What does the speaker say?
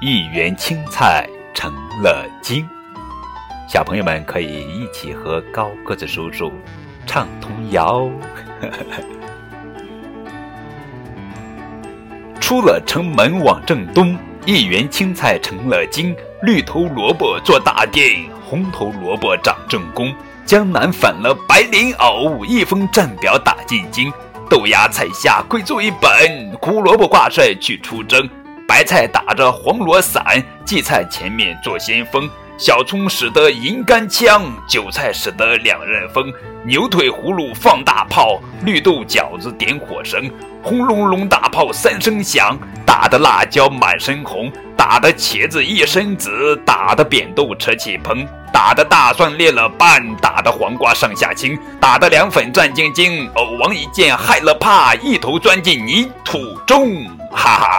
一园青菜成了精。小朋友们可以一起和高个子叔叔唱童谣。出了城门往正东，一园青菜成了精。绿头萝卜做大殿，红头萝卜长正宫。江南反了白莲藕，一封战表打进京。豆芽菜下跪作一本，胡萝卜挂帅去出征。白菜打着黄罗伞，荠菜前面做先锋。小葱使得银杆枪，韭菜使得两刃锋。牛腿葫芦放大炮，绿豆饺子点火绳。轰隆隆大炮三声响，打的辣椒满身红，打的茄子一身紫，打的扁豆扯起蓬，打的大蒜裂了瓣，打的黄瓜上下青，打的凉粉战兢兢。偶王一见害了怕，一头钻进泥土中，哈哈。